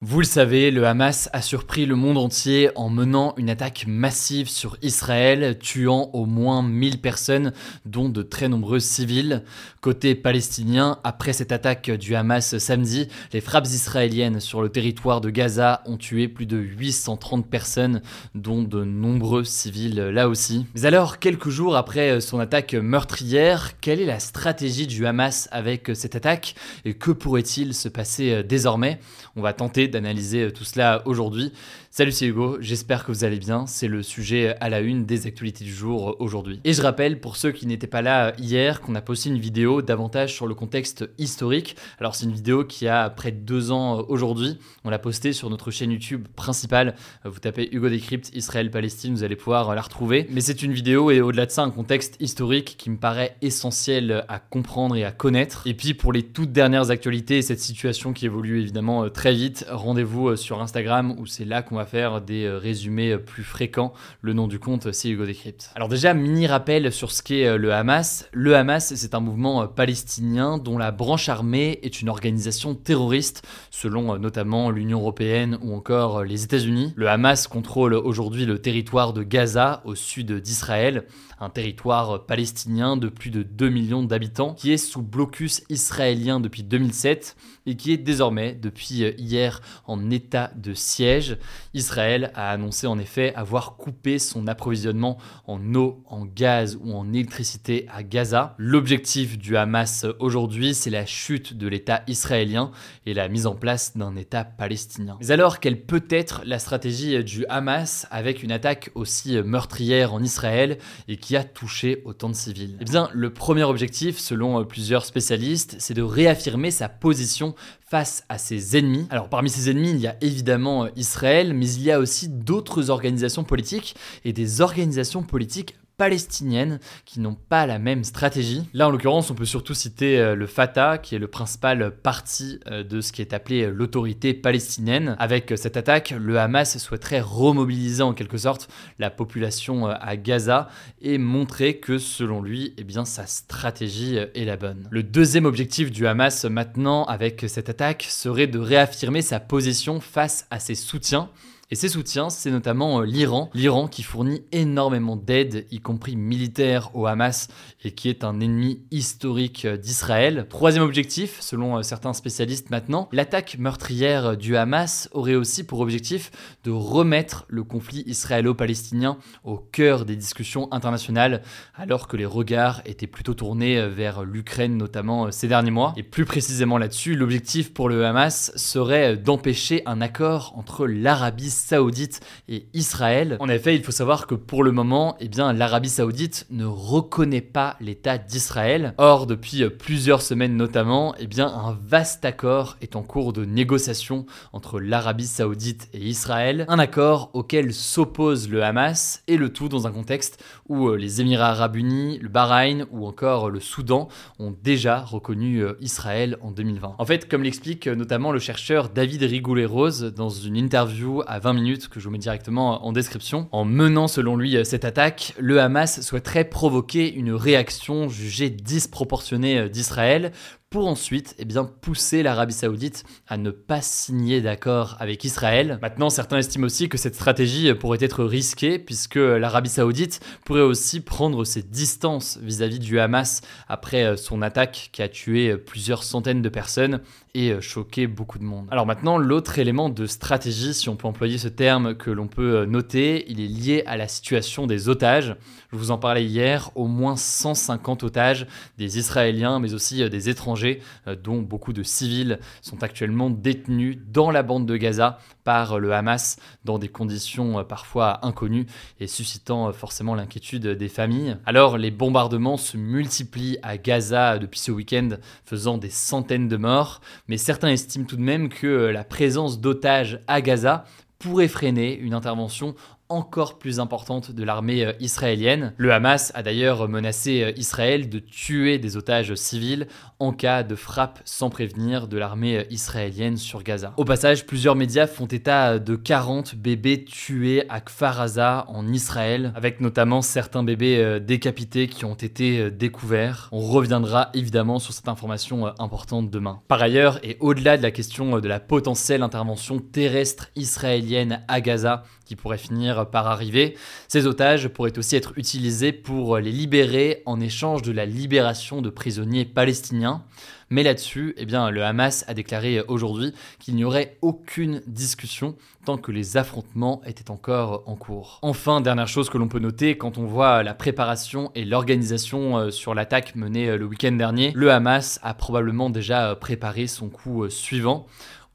Vous le savez, le Hamas a surpris le monde entier en menant une attaque massive sur Israël, tuant au moins 1000 personnes, dont de très nombreux civils. Côté palestinien, après cette attaque du Hamas samedi, les frappes israéliennes sur le territoire de Gaza ont tué plus de 830 personnes, dont de nombreux civils là aussi. Mais alors, quelques jours après son attaque meurtrière, quelle est la stratégie du Hamas avec cette attaque? Et que pourrait-il se passer désormais? On va tenter d'analyser euh, tout cela aujourd'hui. Salut, c'est Hugo, j'espère que vous allez bien. C'est le sujet à la une des actualités du jour euh, aujourd'hui. Et je rappelle, pour ceux qui n'étaient pas là euh, hier, qu'on a posté une vidéo davantage sur le contexte historique. Alors, c'est une vidéo qui a près de deux ans aujourd'hui. On l'a postée sur notre chaîne YouTube principale. Vous tapez Hugo Décrypte, Israël-Palestine, vous allez pouvoir la retrouver. Mais c'est une vidéo et au-delà de ça, un contexte historique qui me paraît essentiel à comprendre et à connaître. Et puis, pour les toutes dernières actualités, cette situation qui évolue évidemment très vite, rendez-vous euh, sur Instagram où c'est là qu'on va faire des euh, résumés euh, plus fréquents. Le nom du compte, c'est Hugo Decrypt. Alors déjà, mini rappel sur ce qu'est le Hamas. Le Hamas, c'est un mouvement palestinien dont la branche armée est une organisation terroriste, selon notamment l'Union européenne ou encore les États-Unis. Le Hamas contrôle aujourd'hui le territoire de Gaza, au sud d'Israël, un territoire palestinien de plus de 2 millions d'habitants, qui est sous blocus israélien depuis 2007 et qui est désormais, depuis hier, en état de siège. Israël a annoncé en effet avoir coupé son approvisionnement en eau, en gaz ou en électricité à Gaza. L'objectif du Hamas aujourd'hui, c'est la chute de l'État israélien et la mise en place d'un État palestinien. Mais alors, quelle peut être la stratégie du Hamas avec une attaque aussi meurtrière en Israël et qui a touché autant de civils? Eh bien, le premier objectif, selon plusieurs spécialistes, c'est de réaffirmer sa position face à ses ennemis. Alors parmi ses ennemis, il y a évidemment euh, Israël, mais il y a aussi d'autres organisations politiques et des organisations politiques palestiniennes qui n'ont pas la même stratégie. Là, en l'occurrence, on peut surtout citer euh, le Fatah, qui est le principal parti euh, de ce qui est appelé euh, l'autorité palestinienne. Avec cette attaque, le Hamas souhaiterait remobiliser en quelque sorte la population à Gaza et montrer que, selon lui, eh sa stratégie est la bonne. Le deuxième objectif du Hamas maintenant, avec cette attaque, serait de réaffirmer sa position face à ses soutiens et ses soutiens, c'est notamment euh, l'Iran. L'Iran qui fournit énormément d'aide, y compris militaire, au Hamas et qui est un ennemi historique euh, d'Israël. Troisième objectif, selon euh, certains spécialistes maintenant, l'attaque meurtrière du Hamas aurait aussi pour objectif de remettre le conflit israélo-palestinien au cœur des discussions internationales, alors que les regards étaient plutôt tournés vers l'Ukraine notamment ces derniers mois. Et plus précisément là-dessus, l'objectif pour le Hamas serait d'empêcher un accord entre l'Arabie saoudite et Israël. En effet, il faut savoir que pour le moment, eh bien, l'Arabie saoudite ne reconnaît pas l'État d'Israël. Or, depuis plusieurs semaines notamment, eh bien, un vaste accord est en cours de négociation entre l'Arabie saoudite et Israël. Un accord auquel s'oppose le Hamas et le tout dans un contexte où euh, les Émirats arabes unis, le Bahreïn ou encore le Soudan ont déjà reconnu euh, Israël en 2020. En fait, comme l'explique euh, notamment le chercheur David Rigoulet-Rose dans une interview à 20 minutes que je vous mets directement en description. En menant selon lui cette attaque, le Hamas souhaiterait provoquer une réaction jugée disproportionnée euh, d'Israël pour ensuite eh pousser l'Arabie saoudite à ne pas signer d'accord avec Israël. Maintenant, certains estiment aussi que cette stratégie pourrait être risquée puisque l'Arabie saoudite pourrait aussi prendre ses distances vis-à-vis du Hamas après euh, son attaque qui a tué plusieurs centaines de personnes et euh, choqué beaucoup de monde. Alors maintenant, l'autre élément de stratégie, si on peut employer ce terme que l'on peut euh, noter, il est lié à la situation des otages. Je vous en parlais hier, au moins 150 otages, des Israéliens mais aussi des étrangers euh, dont beaucoup de civils sont actuellement détenus dans la bande de Gaza par le Hamas dans des conditions euh, parfois inconnues et suscitant euh, forcément l'inquiétude des familles. Alors les bombardements se multiplient à Gaza depuis ce week-end, faisant des centaines de morts, mais certains estiment tout de même que la présence d'otages à Gaza pourrait freiner une intervention encore plus importante de l'armée euh, israélienne. Le Hamas a d'ailleurs menacé euh, Israël de tuer des otages civils en cas de frappe sans prévenir de l'armée euh, israélienne sur Gaza. Au passage, plusieurs médias font état de 40 bébés tués à Kfar Aza en Israël, avec notamment certains bébés décapités qui ont été découverts. On reviendra évidemment sur cette information importante demain. Par ailleurs, et au-delà de la question de la potentielle intervention terrestre israélienne à Gaza, qui pourrait finir par arriver. Ces otages pourraient aussi être utilisés pour les libérer en échange de la libération de prisonniers palestiniens. Mais là-dessus, eh bien, le Hamas a déclaré aujourd'hui qu'il n'y aurait aucune discussion tant que les affrontements étaient encore en cours. Enfin, dernière chose que l'on peut noter, quand on voit la préparation et l'organisation euh, sur l'attaque menée euh, le week-end dernier, le Hamas a probablement déjà euh, préparé son coup suivant.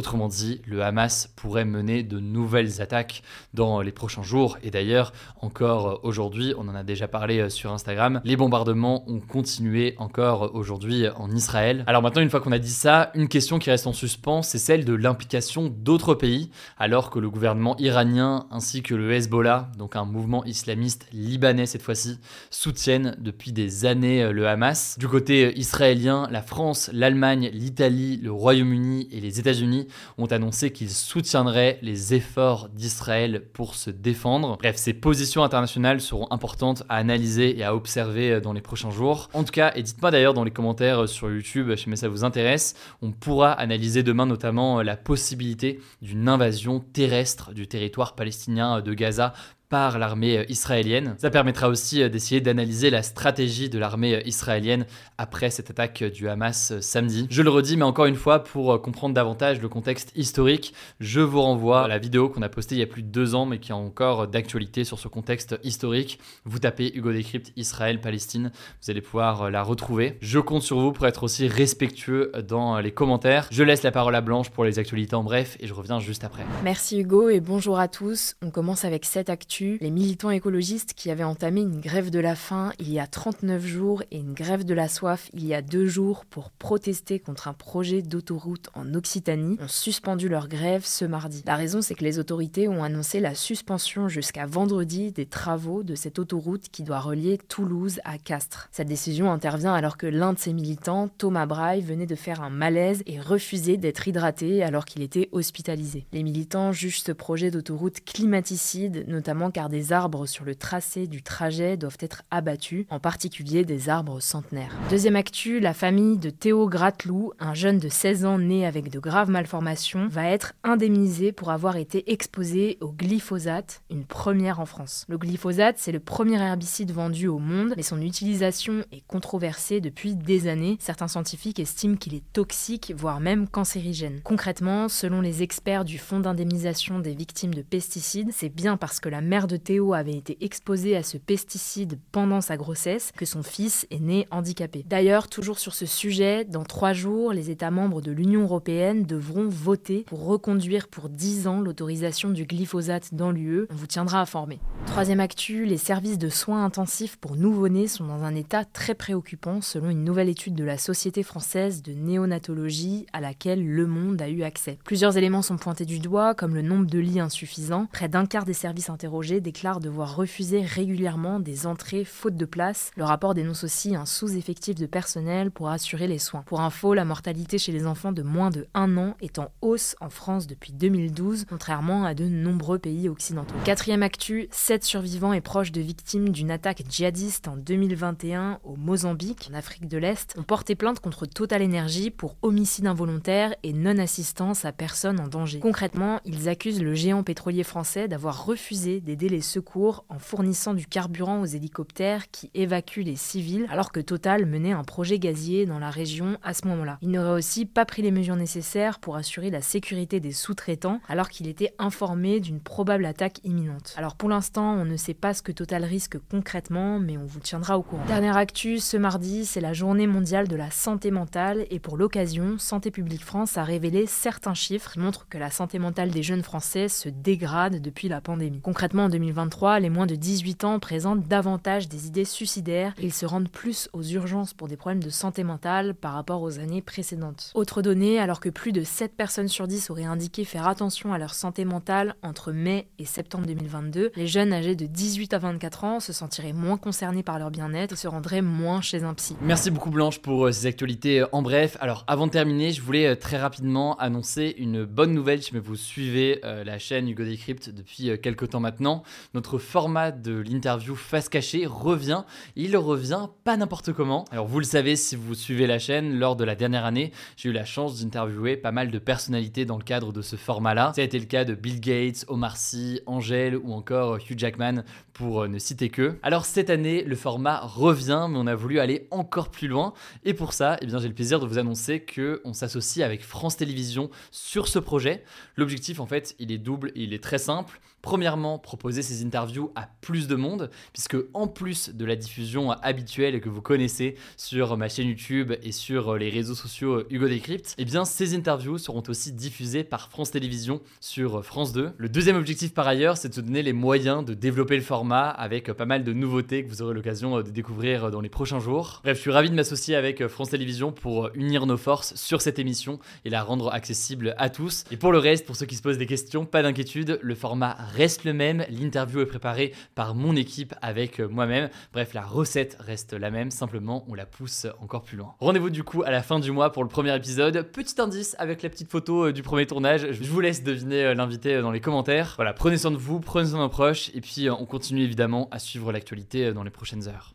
Autrement dit, le Hamas pourrait mener de nouvelles attaques dans les prochains jours. Et d'ailleurs, encore aujourd'hui, on en a déjà parlé euh, sur Instagram, les bombardements ont continué encore aujourd'hui en Israël. Alors maintenant, une fois qu'on a dit ça, une question qui reste en suspens, c'est celle de l'implication d'autres pays, alors que le gouvernement iranien ainsi que le Hezbollah, donc un mouvement islamiste libanais cette fois-ci, soutiennent depuis des années euh, le Hamas. Du côté euh, israélien, la France, l'Allemagne, l'Italie, le Royaume-Uni et les États-Unis ont annoncé qu'ils soutiendraient les efforts d'Israël pour se défendre. Bref, ces positions internationales seront importantes à analyser et à observer euh, dans les prochains jours. En tout cas, et dites-moi d'ailleurs dans les commentaires euh, sur YouTube, si ça vous intéresse, on pourra analyser demain notamment euh, la possibilité d'une invasion terrestre du territoire palestinien de Gaza par l'armée euh, israélienne. Ça permettra aussi euh, d'essayer d'analyser la stratégie de l'armée euh, israélienne après cette attaque du Hamas samedi. Je le redis, mais encore une fois, pour comprendre davantage le contexte historique, je vous renvoie à la vidéo qu'on a postée il y a plus de deux ans, mais qui est encore d'actualité sur ce contexte historique. Vous tapez Hugo Décrypte Israël-Palestine, vous allez pouvoir la retrouver. Je compte sur vous pour être aussi respectueux dans les commentaires. Je laisse la parole à Blanche pour les actualités en bref et je reviens juste après. Merci Hugo et bonjour à tous. On commence avec cette actu les militants écologistes qui avaient entamé une grève de la faim il y a 39 jours et une grève de la soif il y a deux jours pour protester contre un projet d'autoroute en Occitanie ont suspendu leur grève ce mardi. La raison, c'est que les autorités ont annoncé la suspension jusqu'à vendredi des travaux de cette autoroute qui doit relier Toulouse à Castres. Cette décision intervient alors que l'un de ces militants, Thomas Braille, venait de faire un malaise et refusait d'être hydraté alors qu'il était hospitalisé. Les militants jugent ce projet d'autoroute climaticide, notamment car des arbres sur le tracé du trajet doivent être abattus, en particulier des arbres centenaires. Deuxième actu, la famille de Théo Gratelou, un jeune de 16 ans né avec de graves malformations, va être indemnisé pour avoir été exposé au glyphosate, une première en France. Le glyphosate, c'est le premier herbicide vendu au monde, mais son utilisation est controversée depuis des années. Certains scientifiques estiment qu'il est toxique, voire même cancérigène. Concrètement, selon les experts du Fonds d'indemnisation des victimes de pesticides, c'est bien parce que la de Théo avait été exposée à ce pesticide pendant sa grossesse que son fils est né handicapé. D'ailleurs, toujours sur ce sujet, dans trois jours, les États membres de l'Union européenne devront voter pour reconduire pour 10 ans l'autorisation du glyphosate dans l'UE. On vous tiendra informé. Troisième actu, les services de soins intensifs pour nouveau-nés sont dans un état très préoccupant selon une nouvelle étude de la Société française de néonatologie à laquelle Le Monde a eu accès. Plusieurs éléments sont pointés du doigt, comme le nombre de lits insuffisants. Près d'un quart des services interrogés déclare devoir refuser régulièrement des entrées faute de place. Le rapport dénonce aussi un sous-effectif de personnel pour assurer les soins. Pour info, la mortalité chez les enfants de moins de 1 an est en hausse en France depuis 2012, contrairement à de nombreux pays occidentaux. Quatrième actu, 7 survivants et proches de victimes d'une attaque djihadiste en 2021 au Mozambique, en Afrique de l'Est, ont porté plainte contre Total Energy pour homicide involontaire et non-assistance à personne en danger. Concrètement, ils accusent le géant pétrolier français d'avoir refusé d'aider les secours en fournissant du carburant aux hélicoptères qui évacuent les civils, alors que Total menait un projet gazier dans la région à ce moment-là. Il n'aurait aussi pas pris les mesures nécessaires pour assurer la sécurité des sous-traitants, alors qu'il était informé d'une probable attaque imminente. Alors pour l'instant, on ne sait pas ce que Total risque concrètement, mais on vous tiendra au courant. Dernière actu, ce mardi, c'est la journée mondiale de la santé mentale, et pour l'occasion, Santé publique France a révélé certains chiffres qui montrent que la santé mentale des jeunes Français se dégrade depuis la pandémie. Concrètement, En 2023, les moins de 18 ans présentent davantage des idées suicidaires et ils se rendent plus aux urgences pour des problèmes de santé mentale par rapport aux années précédentes. Autre donnée, alors que plus de 7 personnes sur 10 auraient indiqué faire attention à leur santé mentale entre mai et septembre 2022, les jeunes âgés de 18 à 24 ans se sentiraient moins concernés par leur bien-être et se rendraient moins chez un psy. Merci beaucoup Blanche pour euh, ces actualités en bref. Alors avant de terminer, je voulais euh, très rapidement annoncer une bonne nouvelle si vous suivez euh, la chaîne Hugo Decrypt depuis quelques temps maintenant. Notre format de l'interview face cachée revient. Il revient pas n'importe comment. Alors vous le savez si vous suivez la chaîne, lors de la dernière année, j'ai eu la chance d'interviewer pas mal de personnalités dans le cadre de ce format-là. Ça a été le cas de Bill Gates, Omar Sy, Angèle ou encore Hugh Jackman pour ne citer que. Alors cette année, le format revient, mais on a voulu aller encore plus loin. Et pour ça, eh bien, j'ai le plaisir de vous annoncer qu'on s'associe avec France Télévisions sur ce projet. L'objectif, en fait, il est double et il est très simple. Premièrement, proposer ces interviews à plus de monde, puisque en plus de la diffusion habituelle que vous connaissez sur ma chaîne YouTube et sur les réseaux sociaux Hugo Decrypt, eh bien ces interviews seront aussi diffusées par France Télévisions sur France 2. Le deuxième objectif par ailleurs, c'est de se donner les moyens de développer le format avec pas mal de nouveautés que vous aurez l'occasion de découvrir dans les prochains jours. Bref, je suis ravi de m'associer avec France Télévisions pour unir nos forces sur cette émission et la rendre accessible à tous. Et pour le reste, pour ceux qui se posent des questions, pas d'inquiétude, le format reste le même. L'interview est préparée par mon équipe avec moi-même. Bref, la recette reste la même, simplement on la pousse encore plus loin. Rendez-vous du coup à la fin du mois pour le premier épisode. Petit indice avec la petite photo euh, du premier tournage. Je vous laisse deviner euh, l'invité euh, dans les commentaires. Voilà, prenez soin de vous, prenez soin de vos proches et puis on continue évidemment à suivre l'actualité dans les prochaines heures.